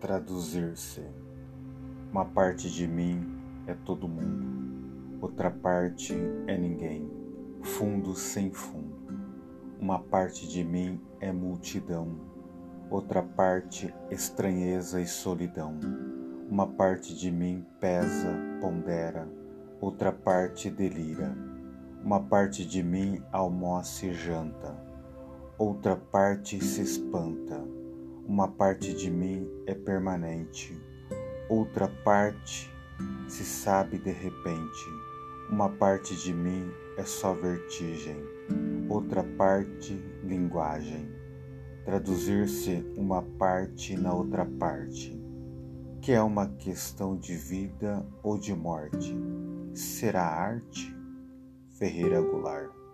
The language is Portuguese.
Traduzir-se. Uma parte de mim é todo mundo, outra parte é ninguém, fundo sem fundo. Uma parte de mim é multidão, outra parte estranheza e solidão. Uma parte de mim pesa, pondera, outra parte delira. Uma parte de mim almoça e janta, outra parte se espanta. Uma parte de mim é permanente, outra parte se sabe de repente. Uma parte de mim é só vertigem, outra parte linguagem. Traduzir-se uma parte na outra parte, que é uma questão de vida ou de morte. Será arte? Ferreira Goulart